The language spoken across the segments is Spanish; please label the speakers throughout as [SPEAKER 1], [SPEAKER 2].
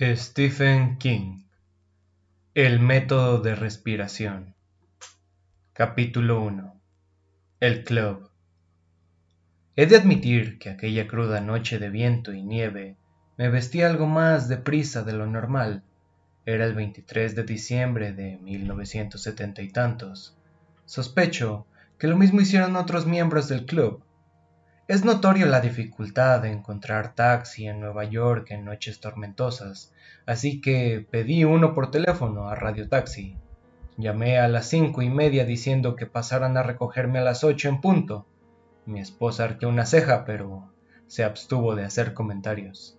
[SPEAKER 1] Stephen King El método de respiración Capítulo 1 El club He de admitir que aquella cruda noche de viento y nieve me vestí algo más deprisa de lo normal. Era el 23 de diciembre de 1970 y tantos. Sospecho que lo mismo hicieron otros miembros del club, es notorio la dificultad de encontrar taxi en Nueva York en noches tormentosas, así que pedí uno por teléfono a Radio Taxi. Llamé a las cinco y media diciendo que pasaran a recogerme a las ocho en punto. Mi esposa arqueó una ceja, pero se abstuvo de hacer comentarios.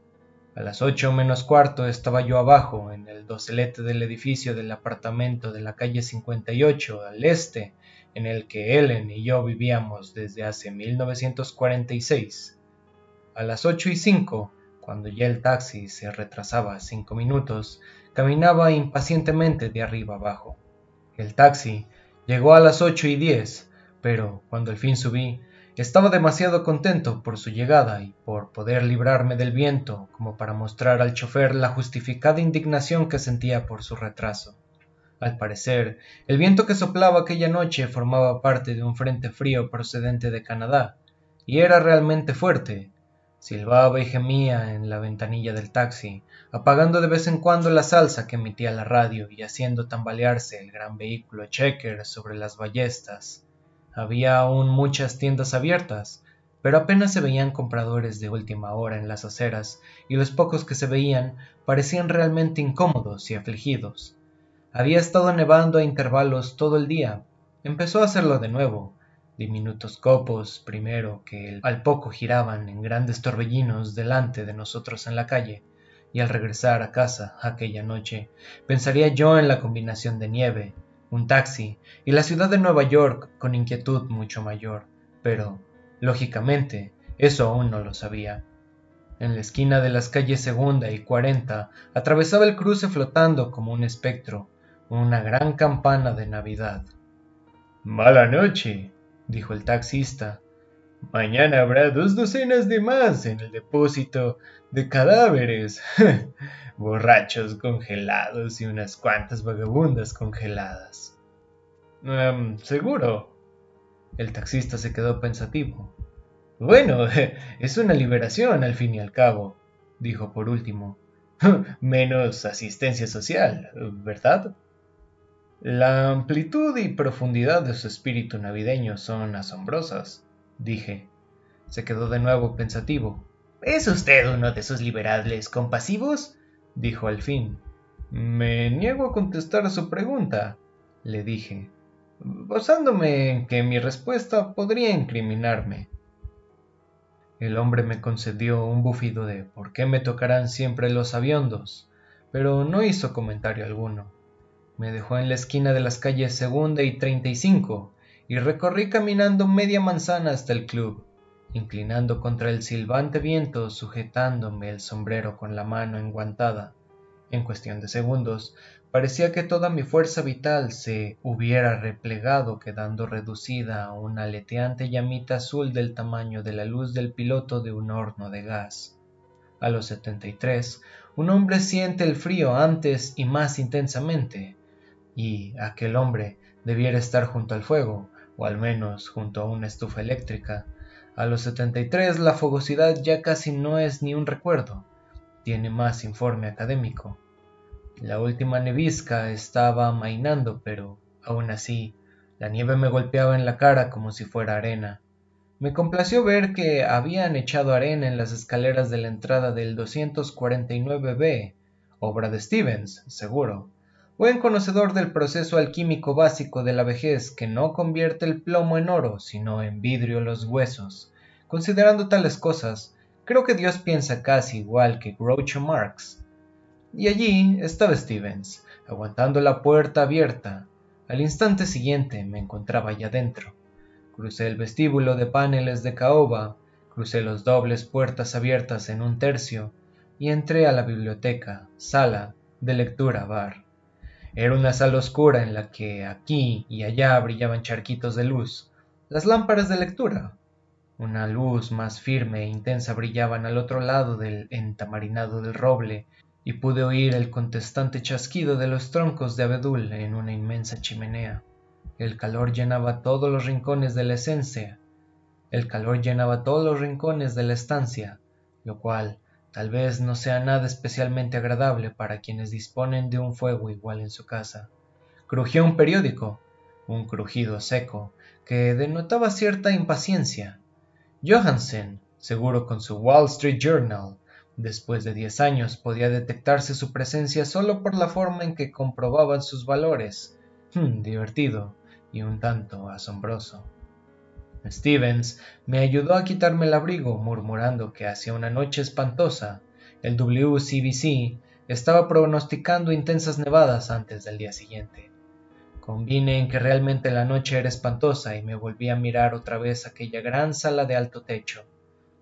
[SPEAKER 1] A las ocho menos cuarto estaba yo abajo, en el docelete del edificio del apartamento de la calle 58 al este, en el que Ellen y yo vivíamos desde hace 1946. A las ocho y cinco, cuando ya el taxi se retrasaba cinco minutos, caminaba impacientemente de arriba abajo. El taxi llegó a las ocho y diez, pero cuando al fin subí, estaba demasiado contento por su llegada y por poder librarme del viento como para mostrar al chofer la justificada indignación que sentía por su retraso. Al parecer, el viento que soplaba aquella noche formaba parte de un frente frío procedente de Canadá, y era realmente fuerte. Silbaba y gemía en la ventanilla del taxi, apagando de vez en cuando la salsa que emitía la radio y haciendo tambalearse el gran vehículo checker sobre las ballestas. Había aún muchas tiendas abiertas, pero apenas se veían compradores de última hora en las aceras, y los pocos que se veían parecían realmente incómodos y afligidos. Había estado nevando a intervalos todo el día. Empezó a hacerlo de nuevo. Diminutos copos, primero, que al poco giraban en grandes torbellinos delante de nosotros en la calle, y al regresar a casa aquella noche, pensaría yo en la combinación de nieve, un taxi y la ciudad de Nueva York con inquietud mucho mayor, pero, lógicamente, eso aún no lo sabía. En la esquina de las calles segunda y cuarenta atravesaba el cruce flotando como un espectro, una gran campana de Navidad.
[SPEAKER 2] Mala noche, dijo el taxista. Mañana habrá dos docenas de más en el depósito de cadáveres. Borrachos congelados y unas cuantas vagabundas congeladas.
[SPEAKER 1] Em, seguro. El taxista se quedó pensativo.
[SPEAKER 2] Bueno, es una liberación al fin y al cabo, dijo por último. Menos asistencia social, ¿verdad?
[SPEAKER 1] La amplitud y profundidad de su espíritu navideño son asombrosas, dije. Se quedó de nuevo pensativo.
[SPEAKER 2] ¿Es usted uno de esos liberales compasivos? dijo al fin.
[SPEAKER 1] Me niego a contestar su pregunta, le dije, basándome en que mi respuesta podría incriminarme. El hombre me concedió un bufido de por qué me tocarán siempre los aviondos, pero no hizo comentario alguno. Me dejó en la esquina de las calles Segunda y Treinta y Cinco y recorrí caminando media manzana hasta el club, inclinando contra el silbante viento, sujetándome el sombrero con la mano enguantada. En cuestión de segundos, parecía que toda mi fuerza vital se hubiera replegado, quedando reducida a una aleteante llamita azul del tamaño de la luz del piloto de un horno de gas. A los setenta y tres, un hombre siente el frío antes y más intensamente, y aquel hombre debiera estar junto al fuego, o al menos junto a una estufa eléctrica. A los 73 la fogosidad ya casi no es ni un recuerdo, tiene más informe académico. La última nevisca estaba amainando, pero aún así la nieve me golpeaba en la cara como si fuera arena. Me complació ver que habían echado arena en las escaleras de la entrada del 249B, obra de Stevens, seguro buen conocedor del proceso alquímico básico de la vejez que no convierte el plomo en oro, sino en vidrio los huesos. Considerando tales cosas, creo que Dios piensa casi igual que Groucho Marx. Y allí estaba Stevens, aguantando la puerta abierta. Al instante siguiente me encontraba ya dentro. Crucé el vestíbulo de paneles de caoba, crucé los dobles puertas abiertas en un tercio y entré a la biblioteca, sala de lectura bar. Era una sala oscura en la que aquí y allá brillaban charquitos de luz, las lámparas de lectura. Una luz más firme e intensa brillaban al otro lado del entamarinado del roble, y pude oír el contestante chasquido de los troncos de abedul en una inmensa chimenea. El calor llenaba todos los rincones de la esencia, el calor llenaba todos los rincones de la estancia, lo cual tal vez no sea nada especialmente agradable para quienes disponen de un fuego igual en su casa. Crujió un periódico, un crujido seco, que denotaba cierta impaciencia. Johansen, seguro con su Wall Street Journal, después de diez años podía detectarse su presencia solo por la forma en que comprobaban sus valores. Hmm, divertido y un tanto asombroso. Stevens me ayudó a quitarme el abrigo, murmurando que hacía una noche espantosa. El WCBC estaba pronosticando intensas nevadas antes del día siguiente. Convine en que realmente la noche era espantosa y me volví a mirar otra vez aquella gran sala de alto techo.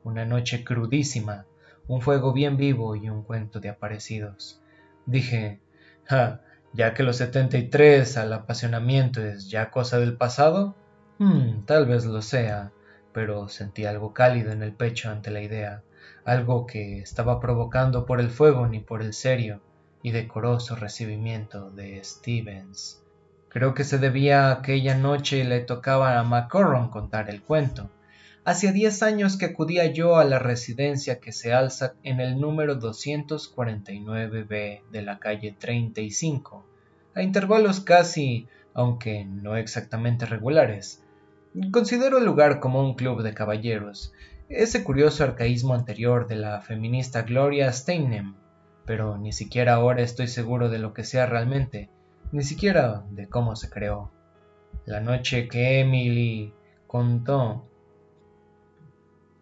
[SPEAKER 1] Una noche crudísima, un fuego bien vivo y un cuento de aparecidos. Dije, ja, ya que los 73 al apasionamiento es ya cosa del pasado, Hmm, tal vez lo sea, pero sentí algo cálido en el pecho ante la idea, algo que estaba provocando por el fuego ni por el serio y decoroso recibimiento de Stevens. Creo que se debía a aquella noche le tocaba a Macorron contar el cuento. Hacía diez años que acudía yo a la residencia que se alza en el número 249B de la calle 35, a intervalos casi, aunque no exactamente regulares, Considero el lugar como un club de caballeros, ese curioso arcaísmo anterior de la feminista Gloria Steinem, pero ni siquiera ahora estoy seguro de lo que sea realmente, ni siquiera de cómo se creó. La noche que Emily contó,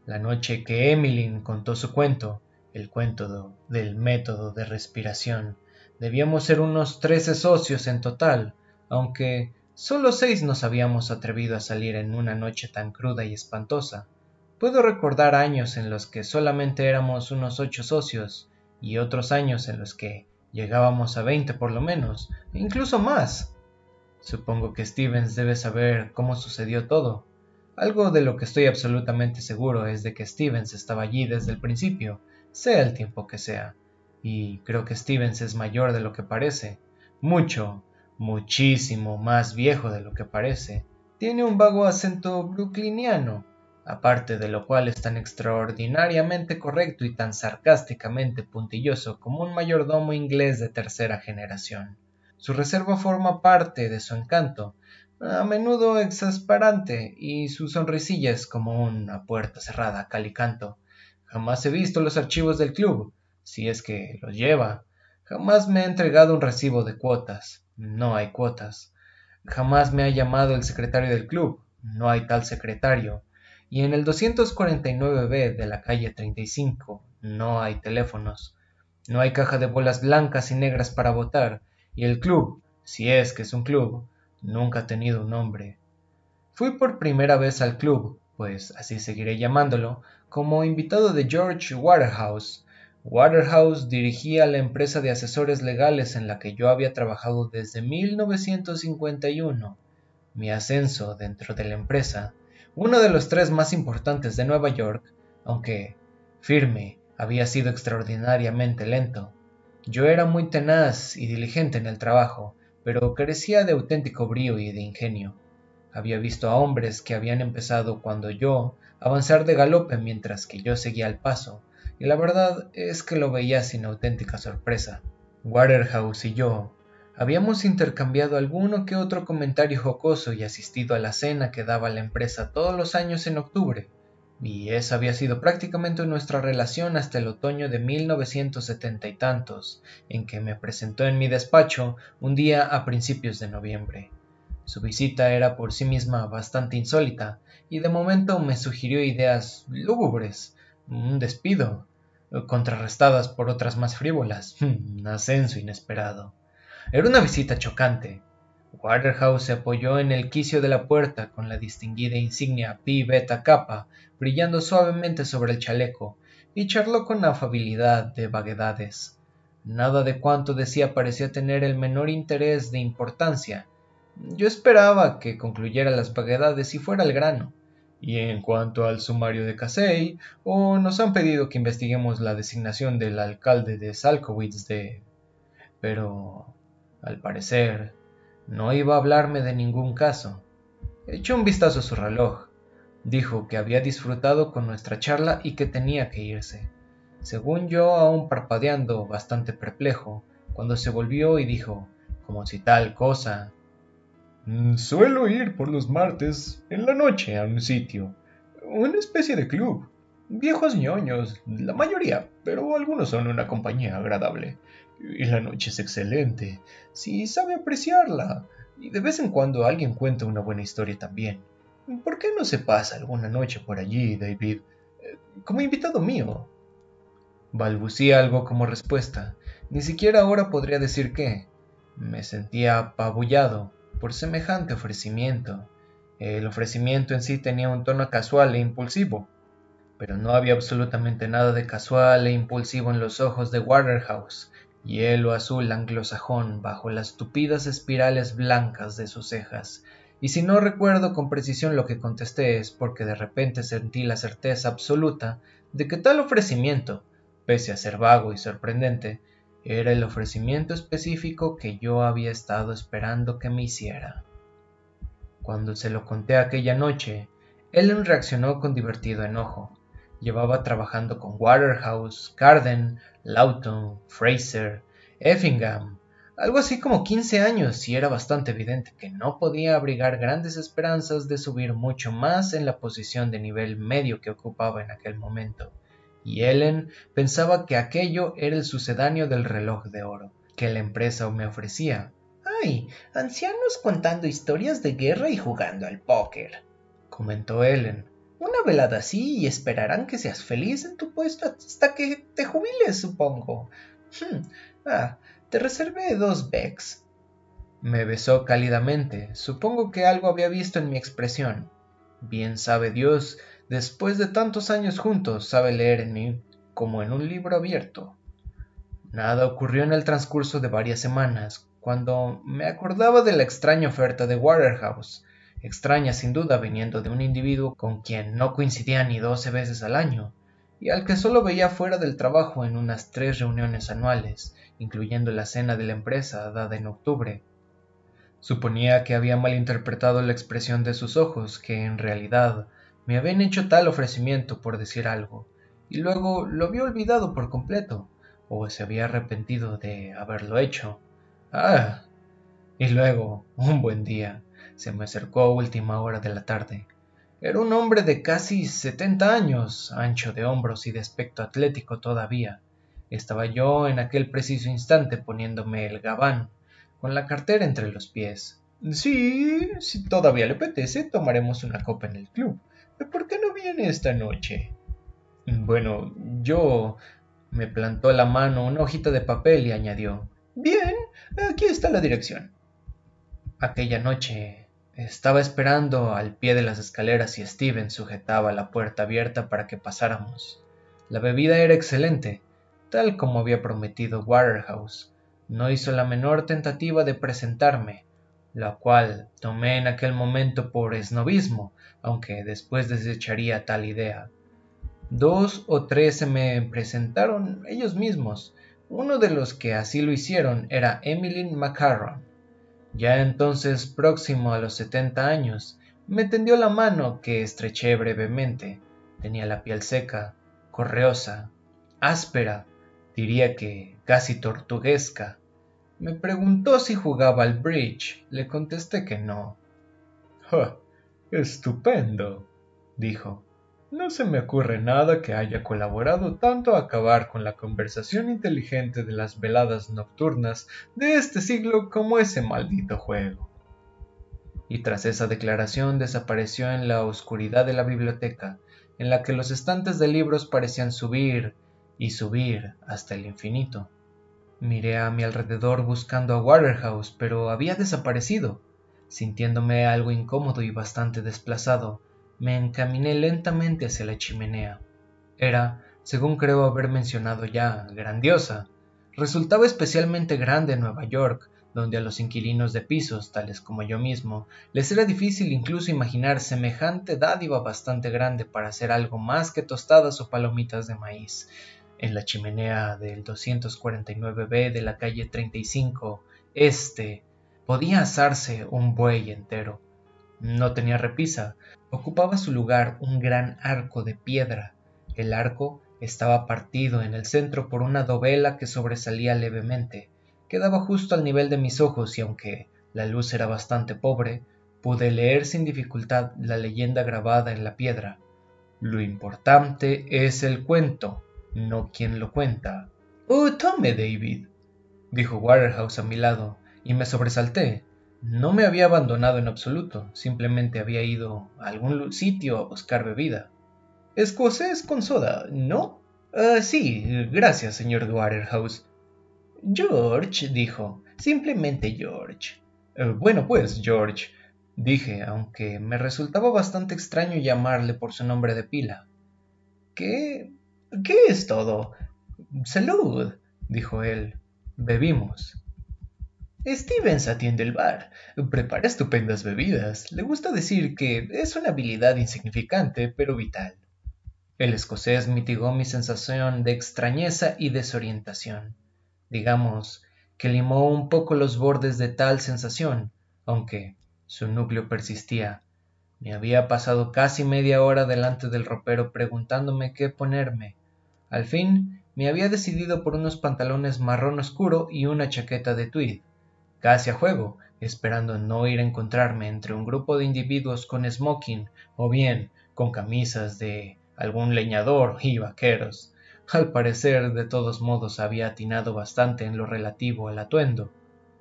[SPEAKER 1] la noche que Emily contó su cuento, el cuento del método de respiración, debíamos ser unos trece socios en total, aunque Solo seis nos habíamos atrevido a salir en una noche tan cruda y espantosa. Puedo recordar años en los que solamente éramos unos ocho socios, y otros años en los que llegábamos a veinte por lo menos, e incluso más. Supongo que Stevens debe saber cómo sucedió todo. Algo de lo que estoy absolutamente seguro es de que Stevens estaba allí desde el principio, sea el tiempo que sea. Y creo que Stevens es mayor de lo que parece. Mucho, muchísimo más viejo de lo que parece. Tiene un vago acento brooklyniano, aparte de lo cual es tan extraordinariamente correcto y tan sarcásticamente puntilloso como un mayordomo inglés de tercera generación. Su reserva forma parte de su encanto, a menudo exasperante, y su sonrisilla es como una puerta cerrada calicanto. Jamás he visto los archivos del club, si es que los lleva. Jamás me ha entregado un recibo de cuotas. No hay cuotas. Jamás me ha llamado el secretario del club. No hay tal secretario. Y en el 249B de la calle 35 no hay teléfonos. No hay caja de bolas blancas y negras para votar. Y el club, si es que es un club, nunca ha tenido un nombre. Fui por primera vez al club, pues así seguiré llamándolo, como invitado de George Waterhouse, Waterhouse dirigía la empresa de asesores legales en la que yo había trabajado desde 1951. Mi ascenso dentro de la empresa, uno de los tres más importantes de Nueva York, aunque firme, había sido extraordinariamente lento. Yo era muy tenaz y diligente en el trabajo, pero carecía de auténtico brío y de ingenio. Había visto a hombres que habían empezado cuando yo avanzar de galope mientras que yo seguía al paso, y la verdad es que lo veía sin auténtica sorpresa. Waterhouse y yo habíamos intercambiado alguno que otro comentario jocoso y asistido a la cena que daba la empresa todos los años en octubre, y esa había sido prácticamente nuestra relación hasta el otoño de 1970 y tantos, en que me presentó en mi despacho un día a principios de noviembre. Su visita era por sí misma bastante insólita, y de momento me sugirió ideas lúgubres un despido, contrarrestadas por otras más frívolas, un ascenso inesperado. Era una visita chocante. Waterhouse se apoyó en el quicio de la puerta con la distinguida insignia Pi Beta Kappa brillando suavemente sobre el chaleco y charló con afabilidad de vaguedades. Nada de cuanto decía parecía tener el menor interés de importancia. Yo esperaba que concluyera las vaguedades y fuera al grano Y en cuanto al sumario de Casey, o nos han pedido que investiguemos la designación del alcalde de Salkowitz de... Pero, al parecer, no iba a hablarme de ningún caso. Echó un vistazo a su reloj. Dijo que había disfrutado con nuestra charla y que tenía que irse. Según yo, aún parpadeando, bastante perplejo, cuando se volvió y dijo, como si tal cosa suelo ir por los martes en la noche a un sitio, una especie de club. Viejos ñoños, la mayoría, pero algunos son una compañía agradable. Y la noche es excelente, si sabe apreciarla. Y de vez en cuando alguien cuenta una buena historia también. ¿Por qué no se pasa alguna noche por allí, David? Eh, como invitado mío. Balbucía algo como respuesta. Ni siquiera ahora podría decir qué. Me sentía apabullado por semejante ofrecimiento. El ofrecimiento en sí tenía un tono casual e impulsivo, pero no había absolutamente nada de casual e impulsivo en los ojos de Waterhouse, hielo azul anglosajón bajo las tupidas espirales blancas de sus cejas. Y si no recuerdo con precisión lo que contesté es porque de repente sentí la certeza absoluta de que tal ofrecimiento, pese a ser vago y sorprendente, era el ofrecimiento específico que yo había estado esperando que me hiciera. Cuando se lo conté aquella noche, Ellen reaccionó con divertido enojo. Llevaba trabajando con Waterhouse, Carden, Lawton, Fraser, Effingham, algo así como 15 años y era bastante evidente que no podía abrigar grandes esperanzas de subir mucho más en la posición de nivel medio que ocupaba en aquel momento y Ellen pensaba que aquello era el sucedáneo del reloj de oro que la empresa me ofrecía. ¡Ay! Ancianos contando historias de guerra y jugando al póker, comentó Ellen. Una velada así y esperarán que seas feliz en tu puesto hasta que te jubiles, supongo. Hmm, ah, te reservé dos becks. Me besó cálidamente. Supongo que algo había visto en mi expresión. Bien sabe Dios después de tantos años juntos, sabe leer en mí como en un libro abierto. Nada ocurrió en el transcurso de varias semanas, cuando me acordaba de la extraña oferta de Waterhouse, extraña sin duda viniendo de un individuo con quien no coincidía ni doce veces al año, y al que solo veía fuera del trabajo en unas tres reuniones anuales, incluyendo la cena de la empresa dada en octubre. Suponía que había malinterpretado la expresión de sus ojos, que en realidad me habían hecho tal ofrecimiento por decir algo, y luego lo había olvidado por completo, o se había arrepentido de haberlo hecho. Ah. Y luego, un buen día, se me acercó a última hora de la tarde. Era un hombre de casi setenta años, ancho de hombros y de aspecto atlético todavía. Estaba yo en aquel preciso instante poniéndome el gabán, con la cartera entre los pies. Sí, si todavía le apetece, tomaremos una copa en el club. ¿Por qué no viene esta noche? Bueno, yo... me plantó la mano una hojita de papel y añadió Bien, aquí está la dirección. Aquella noche estaba esperando al pie de las escaleras y Steven sujetaba la puerta abierta para que pasáramos. La bebida era excelente, tal como había prometido Waterhouse. No hizo la menor tentativa de presentarme, la cual tomé en aquel momento por esnovismo, aunque después desecharía tal idea. Dos o tres se me presentaron ellos mismos. Uno de los que así lo hicieron era Emmeline Macarron. Ya entonces próximo a los setenta años, me tendió la mano que estreché brevemente. Tenía la piel seca, correosa, áspera, diría que casi tortuguesca, me preguntó si jugaba al bridge. Le contesté que no. Estupendo, dijo. No se me ocurre nada que haya colaborado tanto a acabar con la conversación inteligente de las veladas nocturnas de este siglo como ese maldito juego. Y tras esa declaración desapareció en la oscuridad de la biblioteca, en la que los estantes de libros parecían subir y subir hasta el infinito. Miré a mi alrededor buscando a Waterhouse, pero había desaparecido. Sintiéndome algo incómodo y bastante desplazado, me encaminé lentamente hacia la chimenea. Era, según creo haber mencionado ya, grandiosa. Resultaba especialmente grande en Nueva York, donde a los inquilinos de pisos, tales como yo mismo, les era difícil incluso imaginar semejante dádiva bastante grande para hacer algo más que tostadas o palomitas de maíz. En la chimenea del 249B de la calle 35, este, podía asarse un buey entero. No tenía repisa, ocupaba su lugar un gran arco de piedra. El arco estaba partido en el centro por una dovela que sobresalía levemente. Quedaba justo al nivel de mis ojos y aunque la luz era bastante pobre, pude leer sin dificultad la leyenda grabada en la piedra. Lo importante es el cuento, no quien lo cuenta. Oh, tome, David, dijo Waterhouse a mi lado, y me sobresalté. No me había abandonado en absoluto, simplemente había ido a algún sitio a buscar bebida. Escocés con soda, ¿no? Ah, sí, gracias, señor Waterhouse. George, dijo, simplemente George. Eh, bueno, pues, George, dije, aunque me resultaba bastante extraño llamarle por su nombre de pila. ¿Qué? ¿Qué es todo? Salud, dijo él. Bebimos. Stevens atiende el bar, prepara estupendas bebidas. Le gusta decir que es una habilidad insignificante, pero vital. El escocés mitigó mi sensación de extrañeza y desorientación. Digamos que limó un poco los bordes de tal sensación, aunque su núcleo persistía. Me había pasado casi media hora delante del ropero preguntándome qué ponerme. Al fin me había decidido por unos pantalones marrón oscuro y una chaqueta de tweed casi a juego, esperando no ir a encontrarme entre un grupo de individuos con smoking o bien con camisas de algún leñador y vaqueros. Al parecer, de todos modos, había atinado bastante en lo relativo al atuendo.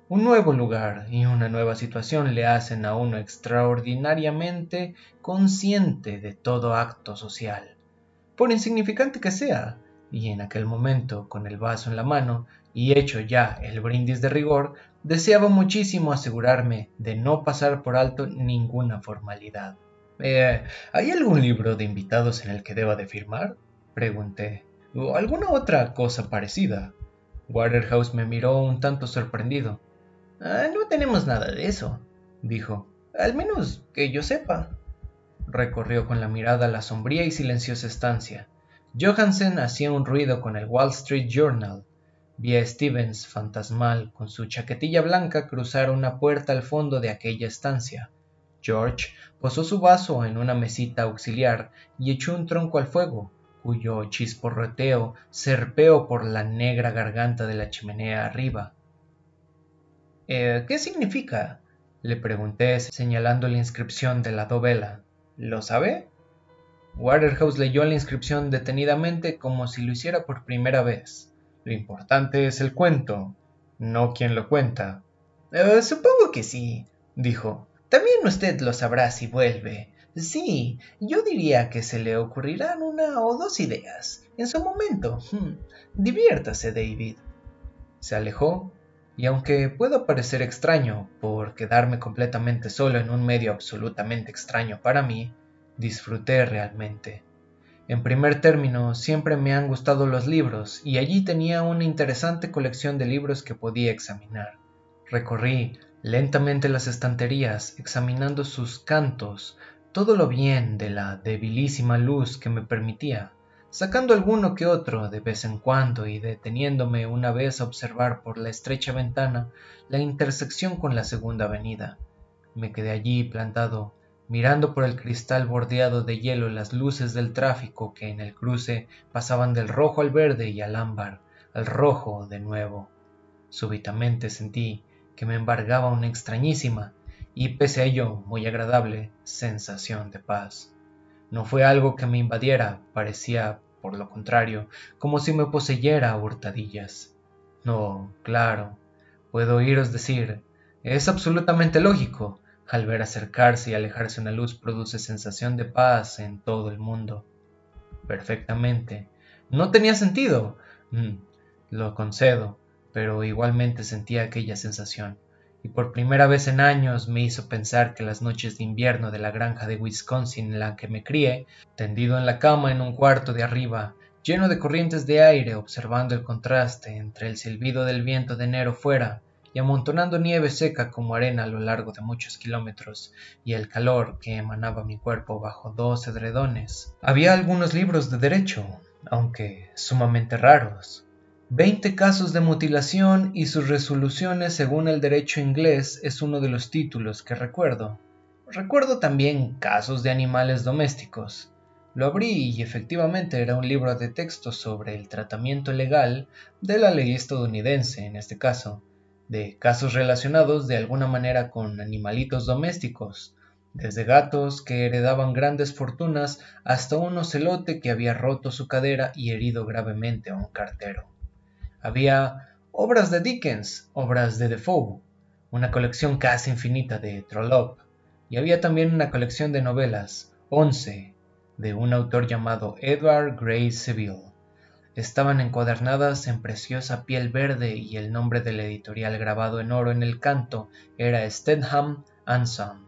[SPEAKER 1] Un nuevo lugar y una nueva situación le hacen a uno extraordinariamente consciente de todo acto social, por insignificante que sea, y en aquel momento, con el vaso en la mano y hecho ya el brindis de rigor, Deseaba muchísimo asegurarme de no pasar por alto ninguna formalidad. Eh, ¿Hay algún libro de invitados en el que deba de firmar? pregunté. ¿O alguna otra cosa parecida? Waterhouse me miró un tanto sorprendido. Ah, no tenemos nada de eso, dijo. Al menos que yo sepa. Recorrió con la mirada la sombría y silenciosa estancia. Johansen hacía un ruido con el Wall Street Journal Vi a Stevens, fantasmal, con su chaquetilla blanca, cruzar una puerta al fondo de aquella estancia. George posó su vaso en una mesita auxiliar y echó un tronco al fuego, cuyo chisporroteo serpeó por la negra garganta de la chimenea arriba. Eh, ¿Qué significa? le pregunté señalando la inscripción de la dovela. ¿Lo sabe? Waterhouse leyó la inscripción detenidamente como si lo hiciera por primera vez. Lo importante es el cuento, no quien lo cuenta. Eh, supongo que sí, dijo. También usted lo sabrá si vuelve. Sí, yo diría que se le ocurrirán una o dos ideas. En su momento. Hmm, diviértase, David. Se alejó, y aunque pueda parecer extraño por quedarme completamente solo en un medio absolutamente extraño para mí, disfruté realmente. En primer término, siempre me han gustado los libros, y allí tenía una interesante colección de libros que podía examinar. Recorrí lentamente las estanterías, examinando sus cantos, todo lo bien de la debilísima luz que me permitía, sacando alguno que otro de vez en cuando y deteniéndome una vez a observar por la estrecha ventana la intersección con la segunda avenida. Me quedé allí plantado mirando por el cristal bordeado de hielo las luces del tráfico que en el cruce pasaban del rojo al verde y al ámbar, al rojo de nuevo. Súbitamente sentí que me embargaba una extrañísima y pese a ello muy agradable sensación de paz. No fue algo que me invadiera, parecía, por lo contrario, como si me poseyera a hurtadillas. No, claro, puedo oíros decir, es absolutamente lógico, al ver acercarse y alejarse una luz produce sensación de paz en todo el mundo. Perfectamente. No tenía sentido. Mm, lo concedo, pero igualmente sentía aquella sensación, y por primera vez en años me hizo pensar que las noches de invierno de la granja de Wisconsin en la que me crié, tendido en la cama en un cuarto de arriba, lleno de corrientes de aire, observando el contraste entre el silbido del viento de enero fuera y amontonando nieve seca como arena a lo largo de muchos kilómetros, y el calor que emanaba mi cuerpo bajo dos edredones. Había algunos libros de derecho, aunque sumamente raros. Veinte casos de mutilación y sus resoluciones según el derecho inglés es uno de los títulos que recuerdo. Recuerdo también casos de animales domésticos, lo abrí y efectivamente era un libro de texto sobre el tratamiento legal de la ley estadounidense, en este caso, de casos relacionados de alguna manera con animalitos domésticos, desde gatos que heredaban grandes fortunas hasta un ocelote que había roto su cadera y herido gravemente a un cartero. Había obras de Dickens, obras de Defoe, una colección casi infinita de Trollope, y había también una colección de novelas, once, de un autor llamado Edward Gray Seville. Estaban encuadernadas en preciosa piel verde y el nombre del editorial grabado en oro en el canto era Stedham Son.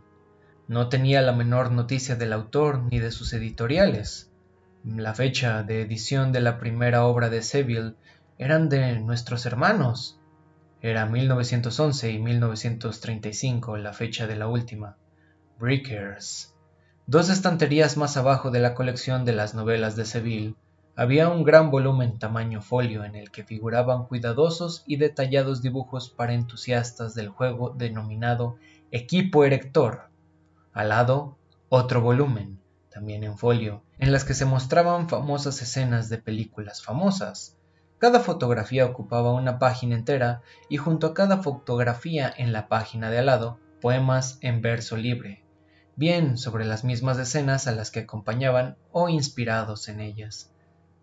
[SPEAKER 1] No tenía la menor noticia del autor ni de sus editoriales. La fecha de edición de la primera obra de Seville eran de nuestros hermanos. Era 1911 y 1935 la fecha de la última. Brickers. Dos estanterías más abajo de la colección de las novelas de Seville había un gran volumen tamaño folio en el que figuraban cuidadosos y detallados dibujos para entusiastas del juego denominado Equipo Erector. Al lado, otro volumen, también en folio, en las que se mostraban famosas escenas de películas famosas. Cada fotografía ocupaba una página entera y junto a cada fotografía en la página de al lado, poemas en verso libre, bien sobre las mismas escenas a las que acompañaban o inspirados en ellas.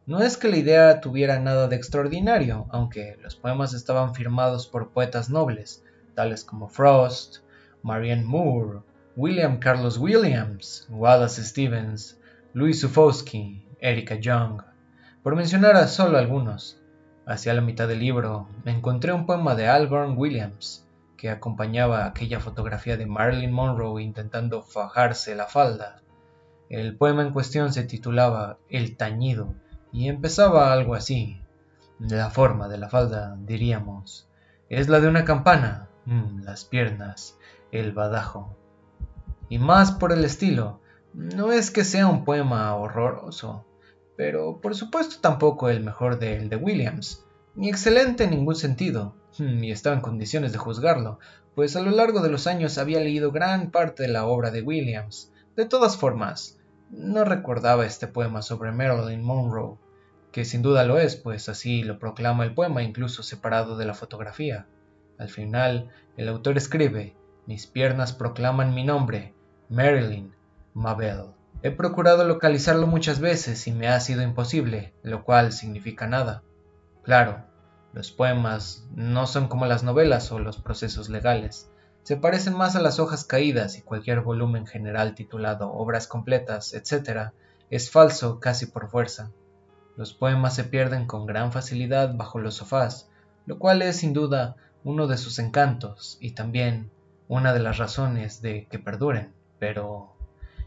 [SPEAKER 1] No es que la idea tuviera nada de extraordinario, aunque los poemas estaban firmados por poetas nobles, tales como Frost, Marianne Moore, William Carlos Williams, Wallace Stevens, Louis Sufowski, Erika Young, por mencionar a solo algunos. Hacia la mitad del libro me encontré un poema de Algorn Williams, que acompañaba aquella fotografía de Marilyn Monroe intentando fajarse la falda. El poema en cuestión se titulaba El tañido y empezaba algo así. La forma de la falda, diríamos, es la de una campana, mm, las piernas, el badajo. Y más por el estilo, no es que sea un poema horroroso, pero por supuesto tampoco el mejor de el de Williams, ni excelente en ningún sentido, y estaba en condiciones de juzgarlo, pues a lo largo de los años había leído gran parte de la obra de Williams. De todas formas, no recordaba este poema sobre Marilyn Monroe, que sin duda lo es, pues así lo proclama el poema incluso separado de la fotografía. Al final, el autor escribe, mis piernas proclaman mi nombre, Marilyn Mabel. He procurado localizarlo muchas veces y me ha sido imposible, lo cual significa nada. Claro, los poemas no son como las novelas o los procesos legales. Se parecen más a las hojas caídas y cualquier volumen general titulado obras completas, etc., es falso casi por fuerza. Los poemas se pierden con gran facilidad bajo los sofás, lo cual es sin duda uno de sus encantos y también una de las razones de que perduren, pero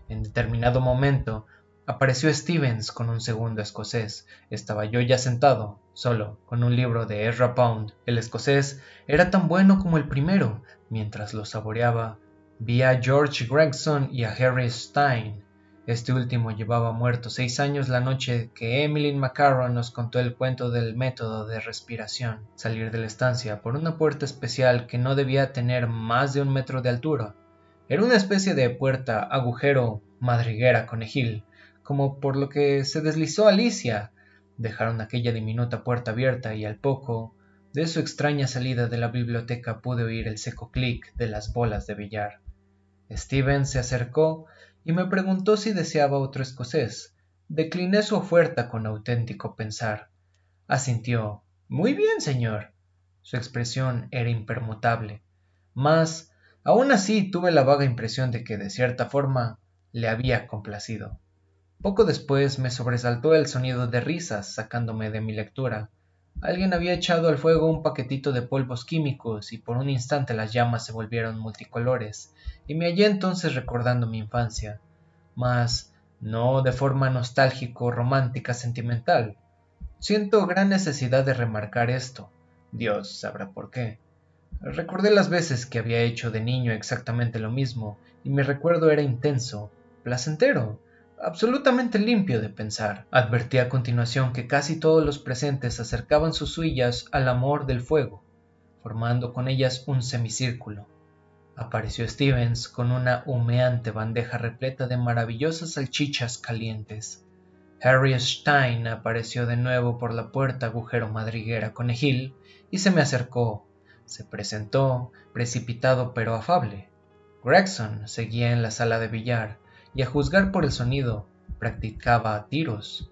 [SPEAKER 1] en determinado momento Apareció Stevens con un segundo escocés. Estaba yo ya sentado, solo, con un libro de Ezra Pound. El escocés era tan bueno como el primero. Mientras lo saboreaba, vi a George Gregson y a Harry Stein. Este último llevaba muerto seis años la noche que Emily McCarron nos contó el cuento del método de respiración. Salir de la estancia por una puerta especial que no debía tener más de un metro de altura. Era una especie de puerta agujero madriguera conejil como por lo que se deslizó Alicia. Dejaron aquella diminuta puerta abierta y al poco de su extraña salida de la biblioteca pude oír el seco clic de las bolas de billar. Steven se acercó y me preguntó si deseaba otro escocés. Decliné su oferta con auténtico pensar. Asintió. Muy bien, señor. Su expresión era impermutable. Mas, aún así tuve la vaga impresión de que de cierta forma le había complacido. Poco después me sobresaltó el sonido de risas sacándome de mi lectura. Alguien había echado al fuego un paquetito de polvos químicos y por un instante las llamas se volvieron multicolores, y me hallé entonces recordando mi infancia, mas no de forma nostálgico, romántica, sentimental. Siento gran necesidad de remarcar esto. Dios sabrá por qué. Recordé las veces que había hecho de niño exactamente lo mismo, y mi recuerdo era intenso, placentero, absolutamente limpio de pensar. Advertí a continuación que casi todos los presentes acercaban sus suillas al amor del fuego, formando con ellas un semicírculo. Apareció Stevens con una humeante bandeja repleta de maravillosas salchichas calientes. Harry Stein apareció de nuevo por la puerta agujero madriguera conejil y se me acercó. Se presentó, precipitado pero afable. Gregson seguía en la sala de billar y a juzgar por el sonido, practicaba tiros.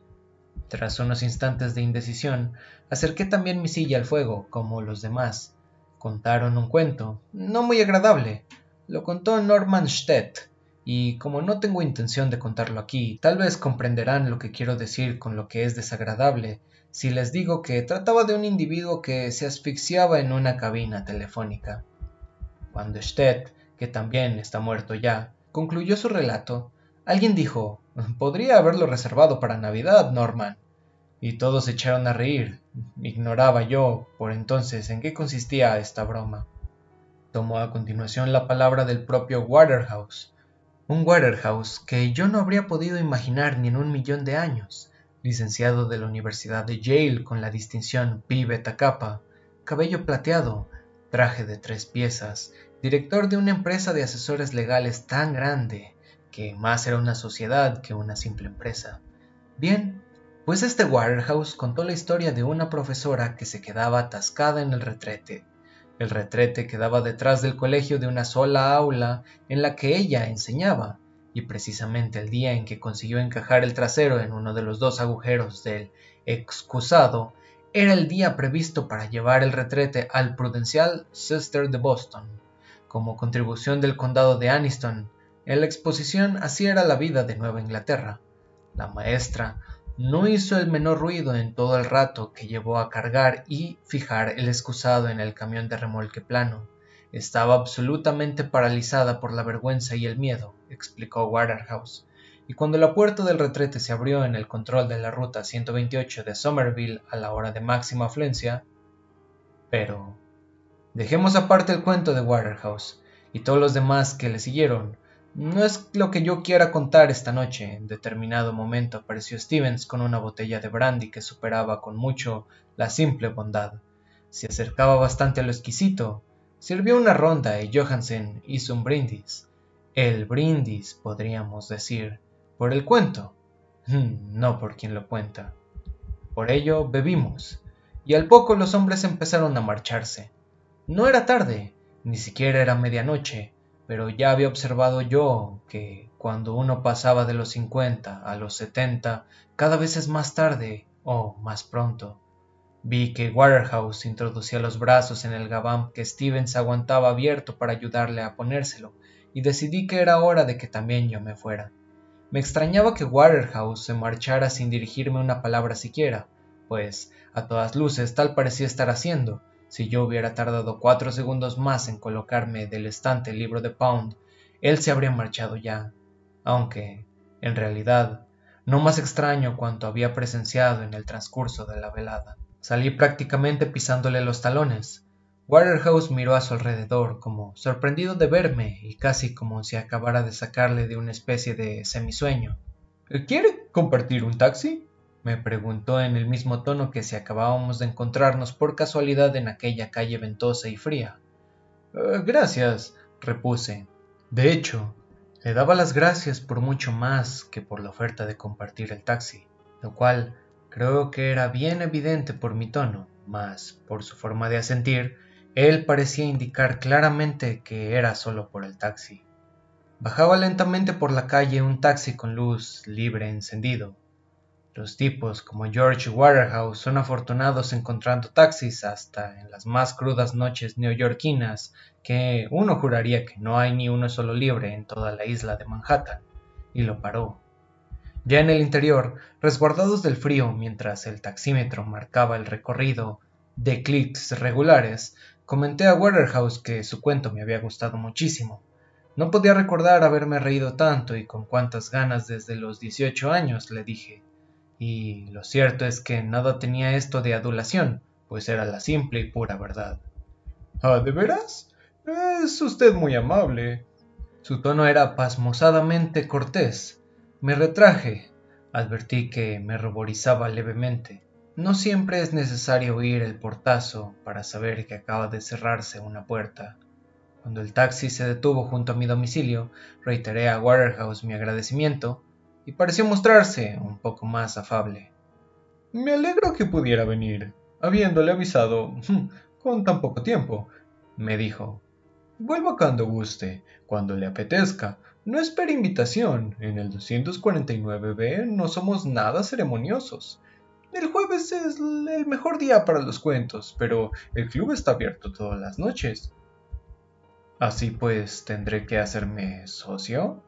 [SPEAKER 1] Tras unos instantes de indecisión, acerqué también mi silla al fuego, como los demás. Contaron un cuento, no muy agradable. Lo contó Norman Stett, y como no tengo intención de contarlo aquí, tal vez comprenderán lo que quiero decir con lo que es desagradable si les digo que trataba de un individuo que se asfixiaba en una cabina telefónica. Cuando Stett, que también está muerto ya, concluyó su relato, alguien dijo Podría haberlo reservado para Navidad, Norman. Y todos se echaron a reír. Ignoraba yo, por entonces, en qué consistía esta broma. Tomó a continuación la palabra del propio Waterhouse, un Waterhouse que yo no habría podido imaginar ni en un millón de años, licenciado de la Universidad de Yale con la distinción Pi Beta Kappa, cabello plateado, traje de tres piezas, director de una empresa de asesores legales tan grande que más era una sociedad que una simple empresa. Bien, pues este Waterhouse contó la historia de una profesora que se quedaba atascada en el retrete el retrete quedaba detrás del colegio de una sola aula en la que ella enseñaba, y precisamente el día en que consiguió encajar el trasero en uno de los dos agujeros del excusado, era el día previsto para llevar el retrete al Prudencial Sister de Boston, como contribución del condado de Aniston. En la exposición así era la vida de Nueva Inglaterra. La maestra no hizo el menor ruido en todo el rato que llevó a cargar y fijar el excusado en el camión de remolque plano. Estaba absolutamente paralizada por la vergüenza y el miedo, explicó Waterhouse, y cuando la puerta del retrete se abrió en el control de la ruta 128 de Somerville a la hora de máxima afluencia. Pero dejemos aparte el cuento de Waterhouse y todos los demás que le siguieron, no es lo que yo quiera contar esta noche. En determinado momento apareció Stevens con una botella de brandy que superaba con mucho la simple bondad. Se acercaba bastante a lo exquisito. Sirvió una ronda y Johansen hizo un brindis. El brindis, podríamos decir, por el cuento, hmm, no por quien lo cuenta. Por ello bebimos, y al poco los hombres empezaron a marcharse. No era tarde, ni siquiera era medianoche, pero ya había observado yo que cuando uno pasaba de los cincuenta a los setenta, cada vez es más tarde o más pronto. Vi que Waterhouse introducía los brazos en el gabán que Stevens aguantaba abierto para ayudarle a ponérselo, y decidí que era hora de que también yo me fuera. Me extrañaba que Waterhouse se marchara sin dirigirme una palabra siquiera, pues a todas luces tal parecía estar haciendo, si yo hubiera tardado cuatro segundos más en colocarme del estante el libro de Pound, él se habría marchado ya, aunque, en realidad, no más extraño cuanto había presenciado en el transcurso de la velada. Salí prácticamente pisándole los talones. Waterhouse miró a su alrededor como sorprendido de verme y casi como si acabara de sacarle de una especie de semisueño. ¿Quiere compartir un taxi? Me preguntó en el mismo tono que si acabábamos de encontrarnos por casualidad en aquella calle ventosa y fría. Eh, gracias, repuse. De hecho, le daba las gracias por mucho más que por la oferta de compartir el taxi, lo cual creo que era bien evidente por mi tono, mas por su forma de asentir, él parecía indicar claramente que era solo por el taxi. Bajaba lentamente por la calle un taxi con luz libre encendido, los tipos como George Waterhouse son afortunados encontrando taxis hasta en las más crudas noches neoyorquinas, que uno juraría que no hay ni uno solo libre en toda la isla de Manhattan, y lo paró. Ya en el interior, resguardados del frío mientras el taxímetro marcaba el recorrido de clics regulares, comenté a Waterhouse que su cuento me había gustado muchísimo. No podía recordar haberme reído tanto y con cuántas ganas desde los 18 años, le dije y lo cierto es que nada tenía esto de adulación, pues era la simple y pura verdad.
[SPEAKER 2] Ah, ¿de veras? Es usted muy amable.
[SPEAKER 1] Su tono era pasmosadamente cortés. Me retraje. Advertí que me ruborizaba levemente. No siempre es necesario oír el portazo para saber que acaba de cerrarse una puerta. Cuando el taxi se detuvo junto a mi domicilio, reiteré a Waterhouse mi agradecimiento y pareció mostrarse un poco más afable.
[SPEAKER 2] Me alegro que pudiera venir, habiéndole avisado con tan poco tiempo, me dijo. Vuelva cuando guste, cuando le apetezca. No espere invitación. En el 249B no somos nada ceremoniosos. El jueves es el mejor día para los cuentos, pero el club está abierto todas las noches.
[SPEAKER 1] Así pues, ¿tendré que hacerme socio?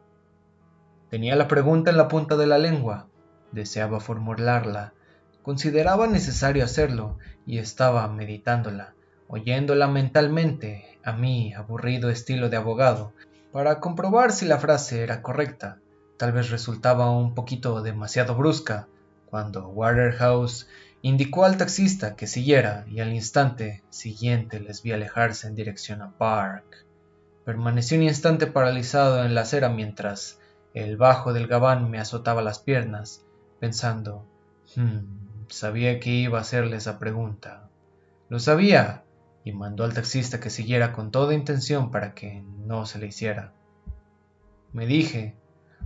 [SPEAKER 1] Tenía la pregunta en la punta de la lengua. Deseaba formularla. Consideraba necesario hacerlo y estaba meditándola, oyéndola mentalmente, a mi aburrido estilo de abogado, para comprobar si la frase era correcta. Tal vez resultaba un poquito demasiado brusca, cuando Waterhouse indicó al taxista que siguiera y al instante siguiente les vi alejarse en dirección a Park. Permanecí un instante paralizado en la acera mientras el bajo del gabán me azotaba las piernas, pensando, hmm, sabía que iba a hacerle esa pregunta. Lo sabía, y mandó al taxista que siguiera con toda intención para que no se le hiciera. Me dije,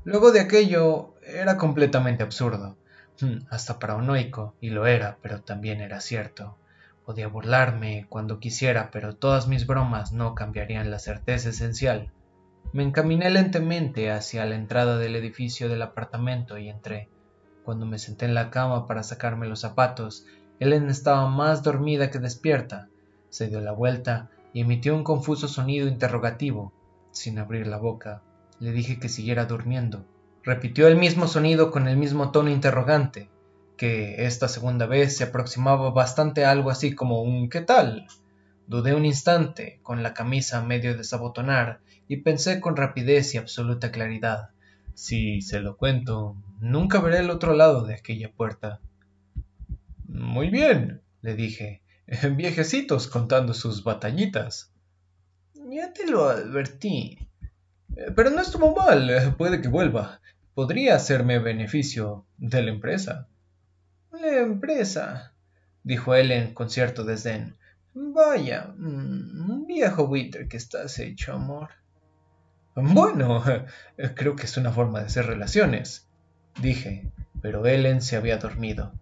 [SPEAKER 1] luego de aquello era completamente absurdo. Hmm, hasta paranoico, y lo era, pero también era cierto. Podía burlarme cuando quisiera, pero todas mis bromas no cambiarían la certeza esencial. Me encaminé lentamente hacia la entrada del edificio del apartamento y entré. Cuando me senté en la cama para sacarme los zapatos, Ellen estaba más dormida que despierta. Se dio la vuelta y emitió un confuso sonido interrogativo. Sin abrir la boca, le dije que siguiera durmiendo. Repitió el mismo sonido con el mismo tono interrogante, que esta segunda vez se aproximaba bastante a algo así como un ¿qué tal? Dudé un instante, con la camisa medio desabotonar, y pensé con rapidez y absoluta claridad. Si se lo cuento, nunca veré el otro lado de aquella puerta.
[SPEAKER 2] Muy bien, le dije, viejecitos contando sus batallitas.
[SPEAKER 1] Ya te lo advertí.
[SPEAKER 2] Pero no estuvo mal, puede que vuelva podría hacerme beneficio de la empresa.
[SPEAKER 1] La empresa, dijo Ellen con cierto desdén. Vaya, mm, viejo buitre que estás hecho, amor.
[SPEAKER 2] Bueno, creo que es una forma de hacer relaciones, dije, pero Ellen se había dormido.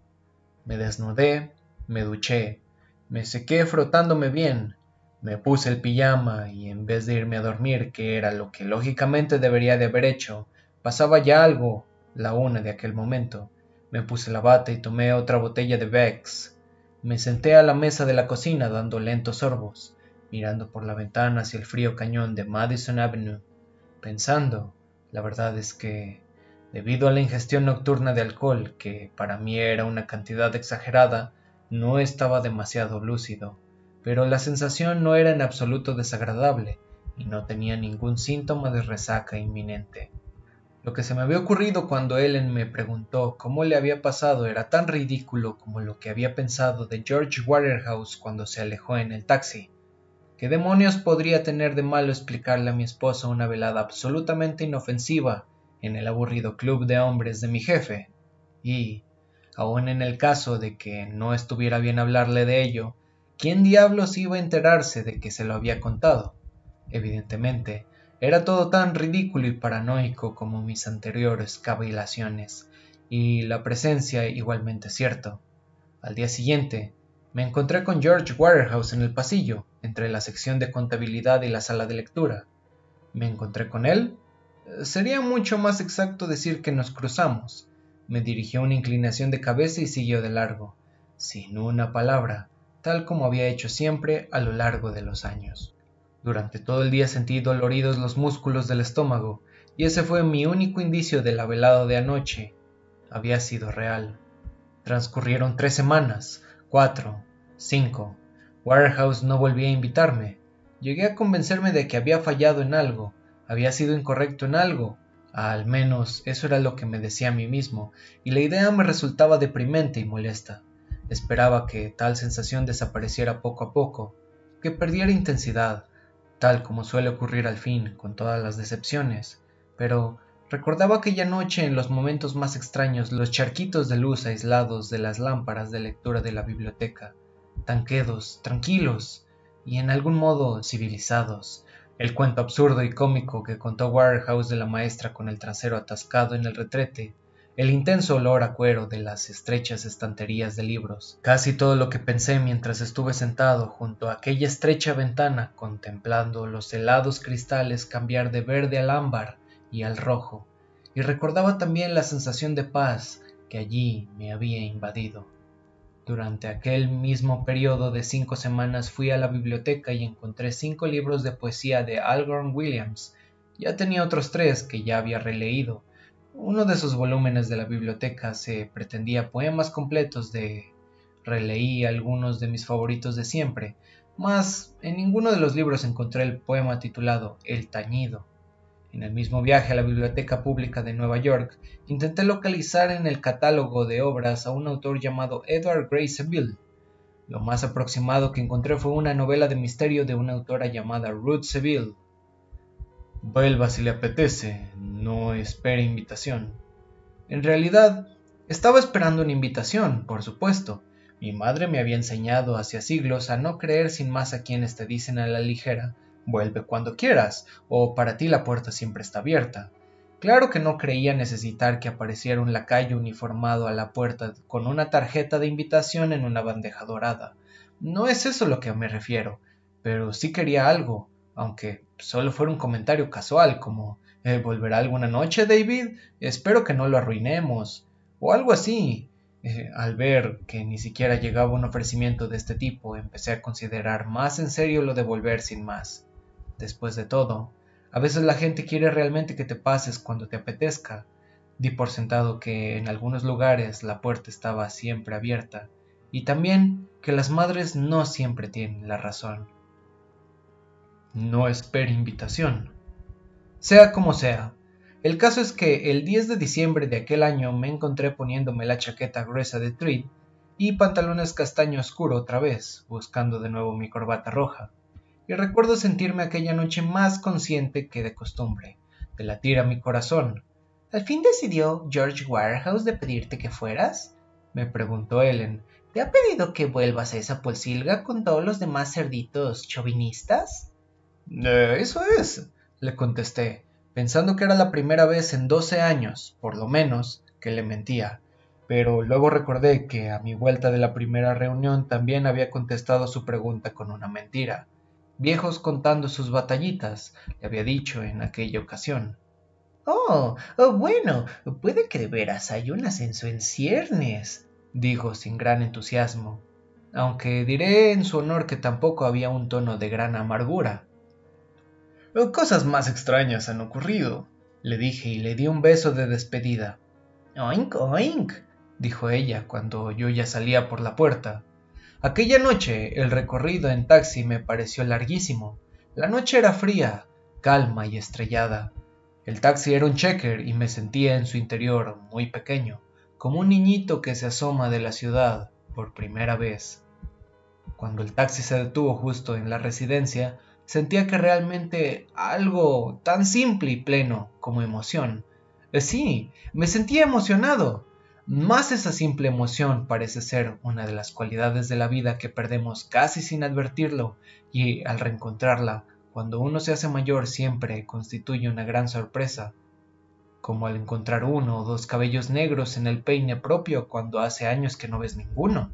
[SPEAKER 2] Me desnudé, me duché, me sequé frotándome bien, me puse el pijama y en vez de irme a dormir, que era lo que lógicamente debería de haber hecho, Pasaba ya algo, la una de aquel momento. Me puse la bata y tomé otra botella de Bex. Me senté a la mesa de la cocina dando lentos sorbos, mirando por la ventana hacia el frío cañón de Madison Avenue, pensando, la verdad es que, debido a la ingestión nocturna de alcohol, que para mí era una cantidad exagerada, no estaba demasiado lúcido, pero la sensación no era en absoluto desagradable y no tenía ningún síntoma de resaca inminente. Lo que se me había ocurrido cuando Ellen me preguntó cómo le había pasado era tan ridículo como lo que había pensado de George Waterhouse cuando se alejó en el taxi. ¿Qué demonios podría tener de malo explicarle a mi esposo una velada absolutamente inofensiva en el aburrido club de hombres de mi jefe? Y, aun en el caso de que no estuviera bien hablarle de ello, ¿quién diablos iba a enterarse de que se lo había contado? Evidentemente, era todo tan ridículo y paranoico como mis anteriores cavilaciones, y la presencia igualmente cierto. Al día siguiente, me encontré con George Waterhouse en el pasillo, entre la sección de contabilidad y la sala de lectura. ¿Me encontré con él? Sería mucho más exacto decir que nos cruzamos. Me dirigió una inclinación de cabeza y siguió de largo, sin una palabra, tal como había hecho siempre a lo largo de los años. Durante todo el día sentí doloridos los músculos del estómago, y ese fue mi único indicio de la velada de anoche. Había sido real. Transcurrieron tres semanas, cuatro, cinco. Warehouse no volvía a invitarme. Llegué a convencerme de que había fallado en algo, había sido incorrecto en algo, al menos eso era lo que me decía a mí mismo, y la idea me resultaba deprimente y molesta. Esperaba que tal sensación desapareciera poco a poco,
[SPEAKER 1] que perdiera intensidad, tal como suele ocurrir al fin con todas las decepciones, pero recordaba aquella noche en los momentos más extraños los charquitos de luz aislados de las lámparas de lectura de la biblioteca, tan quedos, tranquilos y en algún modo civilizados, el cuento absurdo y cómico que contó Warehouse de la maestra con el trasero atascado en el retrete, el intenso olor a cuero de las estrechas estanterías de libros, casi todo lo que pensé mientras estuve sentado junto a aquella estrecha ventana contemplando los helados cristales cambiar de verde al ámbar y al rojo, y recordaba también la sensación de paz que allí me había invadido. Durante aquel mismo periodo de cinco semanas fui a la biblioteca y encontré cinco libros de poesía de Algorn Williams. Ya tenía otros tres que ya había releído. Uno de esos volúmenes de la biblioteca se pretendía poemas completos de... Releí algunos de mis favoritos de siempre, mas en ninguno de los libros encontré el poema titulado El tañido. En el mismo viaje a la Biblioteca Pública de Nueva York, intenté localizar en el catálogo de obras a un autor llamado Edward Gray Seville. Lo más aproximado que encontré fue una novela de misterio de una autora llamada Ruth Seville. Vuelva si le apetece, no espere invitación. En realidad, estaba esperando una invitación, por supuesto. Mi madre me había enseñado hacia siglos a no creer sin más a quienes te dicen a la ligera Vuelve cuando quieras, o para ti la puerta siempre está abierta. Claro que no creía necesitar que apareciera un lacayo uniformado a la puerta con una tarjeta de invitación en una bandeja dorada. No es eso lo que me refiero, pero sí quería algo, aunque solo fuera un comentario casual como eh, ¿Volverá alguna noche, David? Espero que no lo arruinemos. o algo así. Eh, al ver que ni siquiera llegaba un ofrecimiento de este tipo, empecé a considerar más en serio lo de volver sin más. Después de todo, a veces la gente quiere realmente que te pases cuando te apetezca. Di por sentado que en algunos lugares la puerta estaba siempre abierta y también que las madres no siempre tienen la razón. No espere invitación. Sea como sea, el caso es que el 10 de diciembre de aquel año me encontré poniéndome la chaqueta gruesa de tweed y pantalones castaño oscuro otra vez, buscando de nuevo mi corbata roja y recuerdo sentirme aquella noche más consciente que de costumbre, de latir a mi corazón. ¿Al fin decidió George Warehouse de pedirte que fueras? me preguntó Ellen. ¿Te ha pedido que vuelvas a esa pulsilga con todos los demás cerditos chauvinistas?
[SPEAKER 2] Eh, eso es, le contesté, pensando que era la primera vez en doce años, por lo menos, que le mentía. Pero luego recordé que a mi vuelta de la primera reunión también había contestado su pregunta con una mentira viejos contando sus batallitas, le había dicho en aquella ocasión.
[SPEAKER 1] Oh, oh, bueno, puede que de veras hay un ascenso en ciernes, dijo sin gran entusiasmo, aunque diré en su honor que tampoco había un tono de gran amargura.
[SPEAKER 2] Cosas más extrañas han ocurrido, le dije y le di un beso de despedida.
[SPEAKER 1] Oink, oink, dijo ella cuando yo ya salía por la puerta. Aquella noche el recorrido en taxi me pareció larguísimo. La noche era fría, calma y estrellada. El taxi era un checker y me sentía en su interior muy pequeño, como un niñito que se asoma de la ciudad por primera vez. Cuando el taxi se detuvo justo en la residencia, sentía que realmente algo tan simple y pleno como emoción. Eh, sí, me sentía emocionado. Más esa simple emoción parece ser una de las cualidades de la vida que perdemos casi sin advertirlo y al reencontrarla, cuando uno se hace mayor siempre constituye una gran sorpresa, como al encontrar uno o dos cabellos negros en el peine propio cuando hace años que no ves ninguno.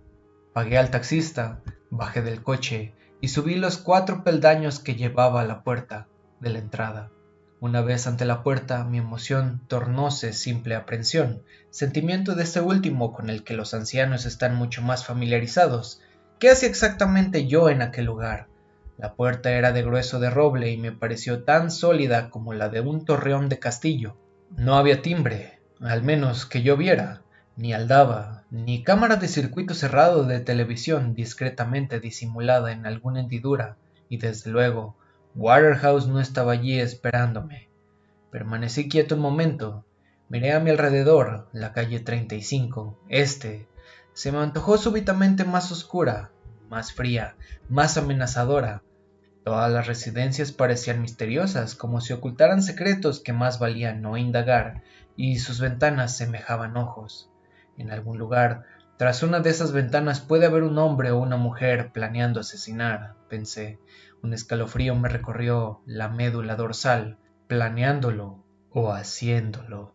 [SPEAKER 1] Pagué al taxista, bajé del coche y subí los cuatro peldaños que llevaba a la puerta de la entrada. Una vez ante la puerta, mi emoción tornóse simple aprensión, sentimiento de este último con el que los ancianos están mucho más familiarizados. ¿Qué hacía exactamente yo en aquel lugar? La puerta era de grueso de roble y me pareció tan sólida como la de un torreón de castillo. No había timbre, al menos que yo viera, ni aldaba, ni cámara de circuito cerrado de televisión discretamente disimulada en alguna hendidura, y desde luego Waterhouse no estaba allí esperándome. Permanecí quieto un momento. Miré a mi alrededor, la calle 35, este. Se me antojó súbitamente más oscura, más fría, más amenazadora. Todas las residencias parecían misteriosas, como si ocultaran secretos que más valían no indagar, y sus ventanas semejaban ojos. En algún lugar, tras una de esas ventanas puede haber un hombre o una mujer planeando asesinar, pensé. Un escalofrío me recorrió la médula dorsal, planeándolo o haciéndolo.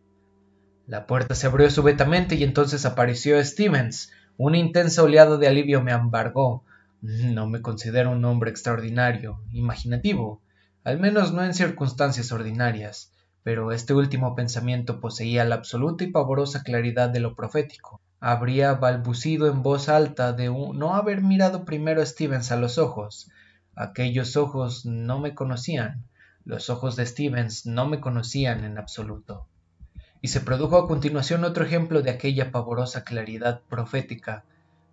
[SPEAKER 1] La puerta se abrió súbitamente y entonces apareció Stevens. Una intensa oleada de alivio me embargó. No me considero un hombre extraordinario, imaginativo, al menos no en circunstancias ordinarias, pero este último pensamiento poseía la absoluta y pavorosa claridad de lo profético. Habría balbucido en voz alta de no haber mirado primero a Stevens a los ojos. Aquellos ojos no me conocían, los ojos de Stevens no me conocían en absoluto y se produjo a continuación otro ejemplo de aquella pavorosa claridad profética.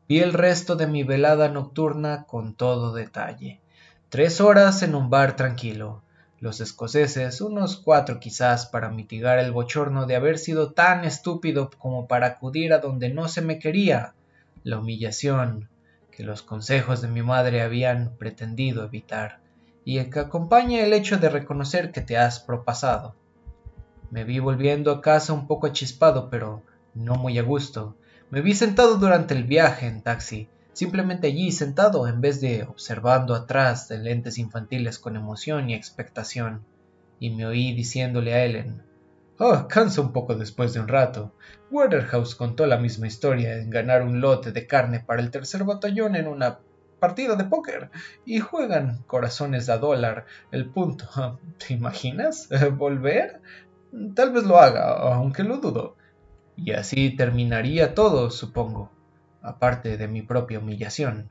[SPEAKER 1] Vi el resto de mi velada nocturna con todo detalle. Tres horas en un bar tranquilo. Los escoceses, unos cuatro quizás, para mitigar el bochorno de haber sido tan estúpido como para acudir a donde no se me quería. La humillación que los consejos de mi madre habían pretendido evitar, y que acompaña el hecho de reconocer que te has propasado. Me vi volviendo a casa un poco achispado, pero no muy a gusto. Me vi sentado durante el viaje en taxi, simplemente allí sentado en vez de observando atrás de lentes infantiles con emoción y expectación, y me oí diciéndole a Ellen Oh, cansa un poco después de un rato. Waterhouse contó la misma historia en ganar un lote de carne para el tercer batallón en una partida de póker y juegan corazones a dólar el punto. ¿Te imaginas? ¿Volver? Tal vez lo haga, aunque lo dudo. Y así terminaría todo, supongo, aparte de mi propia humillación.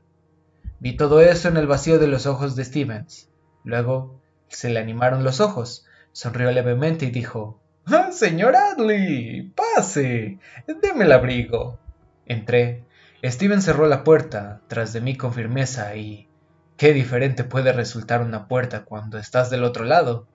[SPEAKER 1] Vi todo eso en el vacío de los ojos de Stevens. Luego se le animaron los ojos, sonrió levemente y dijo ah, Señor Adley, pase. Deme el abrigo. Entré. Stevens cerró la puerta tras de mí con firmeza y qué diferente puede resultar una puerta cuando estás del otro lado.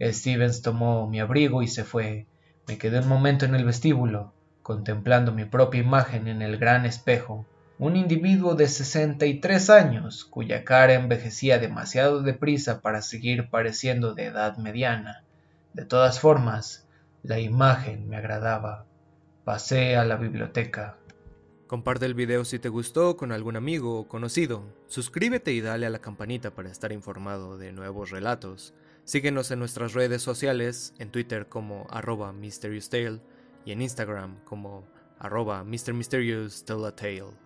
[SPEAKER 1] Stevens tomó mi abrigo y se fue. Me quedé un momento en el vestíbulo, contemplando mi propia imagen en el gran espejo. Un individuo de sesenta y tres años, cuya cara envejecía demasiado deprisa para seguir pareciendo de edad mediana. De todas formas, la imagen me agradaba. Pasé a la biblioteca.
[SPEAKER 3] Comparte el video si te gustó con algún amigo o conocido. Suscríbete y dale a la campanita para estar informado de nuevos relatos. Síguenos en nuestras redes sociales, en Twitter como arroba y en Instagram como arroba Tale.